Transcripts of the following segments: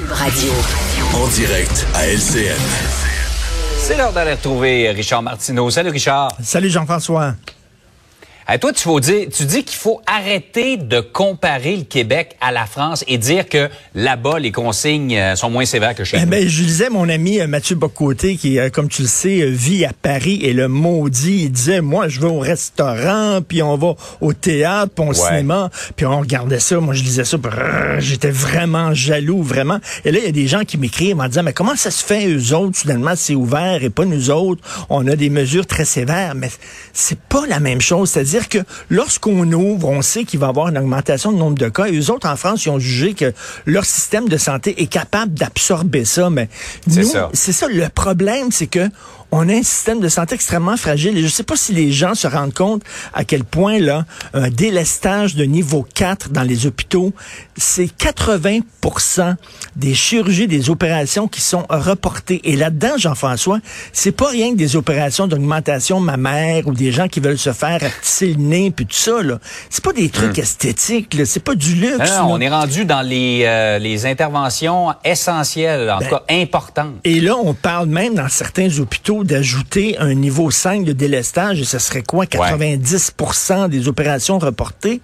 Radio. En direct à LCN. C'est l'heure d'aller retrouver Richard Martineau. Salut Richard. Salut Jean-François. À toi, tu, faut dire, tu dis qu'il faut arrêter de comparer le Québec à la France et dire que là-bas, les consignes euh, sont moins sévères que chez Eh nous. ben, je lisais mon ami euh, Mathieu Bocoté, qui, euh, comme tu le sais, vit à Paris, et le maudit, il disait, moi, je vais au restaurant, puis on va au théâtre, puis au Ouais. cinéma, puis on regardait ça, moi, je lisais ça, j'étais vraiment jaloux, vraiment. Et là, il y a des gens qui m'écrivent en disant, mais comment ça se fait, eux autres, soudainement, c'est ouvert, et pas nous autres, on a des mesures très sévères, mais c'est pas la même chose, c'est-à-dire que lorsqu'on ouvre, on sait qu'il va y avoir une augmentation du nombre de cas, et eux autres, en France, ils ont jugé que leur système de santé est capable d'absorber ça, mais nous, ça. c'est ça le problème, c'est que on a un système de santé extrêmement fragile. Et je ne sais pas si les gens se rendent compte à quel point là un délestage de niveau 4 dans les hôpitaux, c'est 80 des chirurgies, des opérations qui sont reportées. Et là-dedans Jean-François, c'est pas rien que des opérations d'augmentation mammaire ou des gens qui veulent se faire rapetisser le nez puis tout ça là. C'est pas des trucs esthétiques, là. c'est pas du luxe. Non, on est rendu dans les, euh, les interventions essentielles, en tout cas importantes. Et là, on parle même dans certains hôpitaux d'ajouter un niveau 5 de délestage et ce serait quoi? 90% des opérations reportées?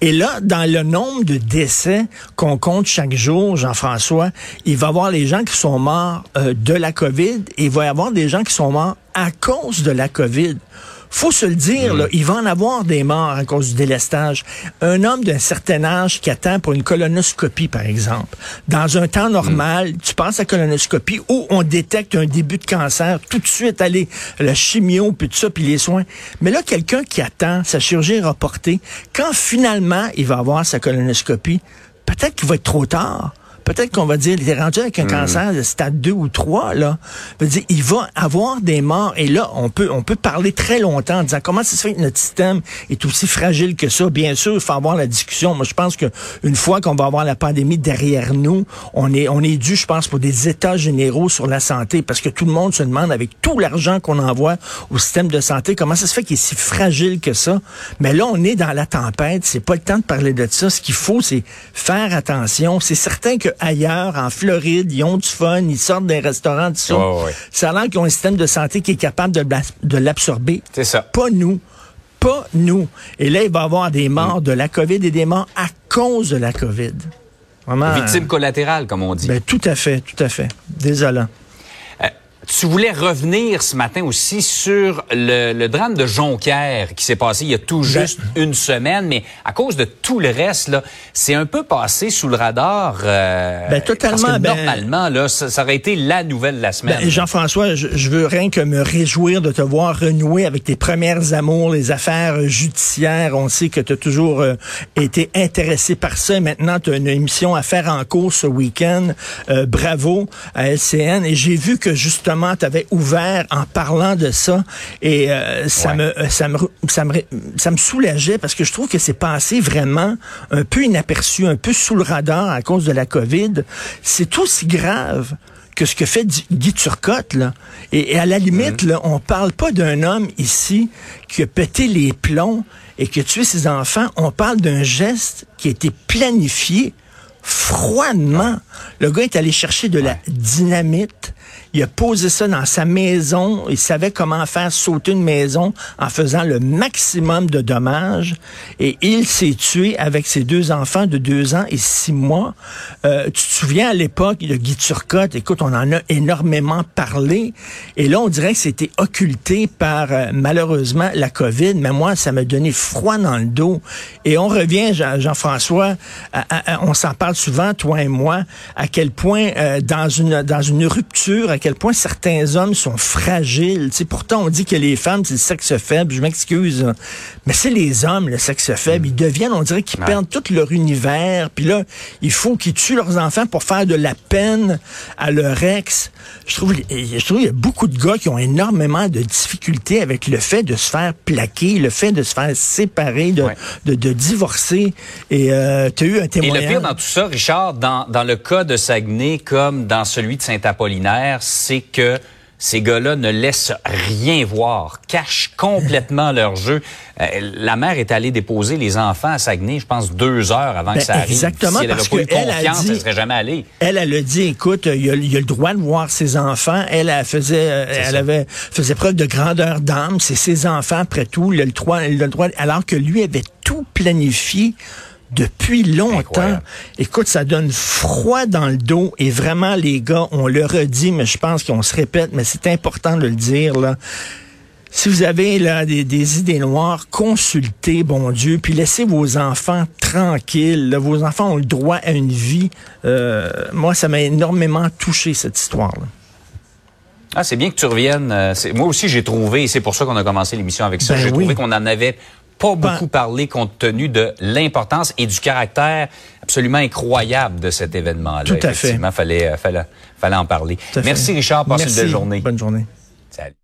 Et là, dans le nombre de décès qu'on compte chaque jour, Jean-François, il va y avoir les gens qui sont morts euh, de la COVID et il va y avoir des gens qui sont morts à cause de la COVID. Faut se le dire, là, il va en avoir des morts à cause du délestage. Un homme d'un certain âge qui attend pour une colonoscopie, par exemple, dans un temps normal, tu penses à colonoscopie où on détecte un début de cancer, tout de suite, aller la chimio, puis tout ça, puis les soins. Mais là, quelqu'un qui attend, sa chirurgie est reportée, quand finalement il va avoir sa colonoscopie, peut-être qu'il va être trop tard. Peut-être qu'on va dire, il est rendu avec un cancer de stade 2 ou 3, là. Veut dire, il va avoir des morts. Et là, on peut, on peut parler très longtemps en disant comment ça se fait que notre système est aussi fragile que ça. Bien sûr, il faut avoir la discussion. Moi, je pense que une fois qu'on va avoir la pandémie derrière nous, on est, on est dû, je pense, pour des états généraux sur la santé parce que tout le monde se demande avec tout l'argent qu'on envoie au système de santé, comment ça se fait qu'il est si fragile que ça. Mais là, on est dans la tempête. C'est pas le temps de parler de ça. Ce qu'il faut, c'est faire attention. C'est certain que ailleurs, en Floride, ils ont du fun, ils sortent des restaurants, tout ça. A l'air qu'ils ont un système de santé qui est capable de, l'absorber. C'est ça. Pas nous. Pas nous. Et là, il va y avoir des morts de la COVID et des morts à cause de la COVID. Vraiment. Victime collatérale, comme on dit. Ben, tout à fait, tout à fait. Désolant. Tu voulais revenir ce matin aussi sur le, le drame de Jonquière qui s'est passé il y a tout juste une semaine, mais à cause de tout le reste, là, c'est un peu passé sous le radar. euh, Ben, totalement, Parce que ben- normalement, là, ça, ça aurait été la nouvelle de la semaine. Ben, Jean-François, je, je veux rien que me réjouir de te voir renouer avec tes premières amours, les affaires judiciaires. On sait que tu as toujours euh, été intéressé par ça. Maintenant, tu as une émission à faire en cours ce week-end. Euh, bravo à LCN. Et j'ai vu que justement, tu avais ouvert en parlant de ça. Et euh, ça, Ouais. me, euh, ça, me, ça, me, ça me soulageait parce que je trouve que c'est passé vraiment un peu inaperçu, un peu sous le radar à cause de la COVID. C'est aussi grave que ce que fait Guy Turcotte, là. Et, et à la limite, là, on parle pas d'un homme ici qui a pété les plombs et qui a tué ses enfants. On parle d'un geste qui a été planifié froidement. Le gars est allé chercher de la dynamite. Il a posé ça dans sa maison. Il savait comment faire sauter une maison en faisant le maximum de dommages. Et il s'est tué avec ses deux enfants de deux ans et six mois. Euh, tu te souviens à l'époque de Guy Turcotte, écoute, on en a énormément parlé. Et là, on dirait que c'était occulté par euh, malheureusement la COVID. Mais moi, ça m'a donné froid dans le dos. Et on revient, Jean- Jean-François, on s'en parle souvent, toi et moi, à quel point euh, dans une dans une rupture, quel point certains hommes sont fragiles. Tu sais, pourtant, on dit que les femmes, c'est le sexe faible. Je m'excuse, hein. Mais c'est les hommes, le sexe faible. Ils deviennent, on dirait qu'ils Ouais. perdent tout leur univers. Puis là, il faut qu'ils tuent leurs enfants pour faire de la peine à leur ex. Je trouve, je trouve qu'il y a beaucoup de gars qui ont énormément de difficultés avec le fait de se faire plaquer, le fait de se faire séparer, de, Ouais. de, de divorcer. Et euh, tu as eu un Et témoignage. le pire dans tout ça, Richard, dans, dans le cas de Saguenay comme dans celui de Saint-Apollinaire, c'est que ces gars-là ne laissent rien voir, cachent complètement leur jeu. Euh, la mère est allée déposer les enfants à Saguenay, je pense, deux heures avant que Ben, ça arrive. exactement, si elle parce avait pas eu que elle a confiance, dit- elle serait jamais allée. Elle, elle a dit, écoute, il a, il a le droit de voir ses enfants. Elle, elle faisait, euh, elle ça. avait faisait preuve de grandeur d'âme. C'est ses enfants après tout. Il a le droit, il a le droit. Alors que lui avait tout planifié depuis longtemps. Incroyable. Écoute, ça donne froid dans le dos. Et vraiment, les gars, on le redit, mais je pense qu'on se répète, mais c'est important de le dire là. Si vous avez là des, des idées noires, consultez, bon Dieu, puis laissez vos enfants tranquilles. là. Vos enfants ont le droit à une vie. Euh, moi, ça m'a énormément touché cette histoire-là. Ah, c'est bien que tu reviennes. Euh, Moi aussi, j'ai trouvé, et c'est pour ça qu'on a commencé l'émission avec ça, Ben j'ai oui. trouvé qu'on n'en avait pas Ben- beaucoup parlé compte tenu de l'importance et du caractère absolument incroyable de cet événement-là. Tout à fait. Effectivement, fallait, euh, fallait, fallait en parler. Tout fait. Merci Richard, passe une Merci. belle journée. Bonne journée. Salut.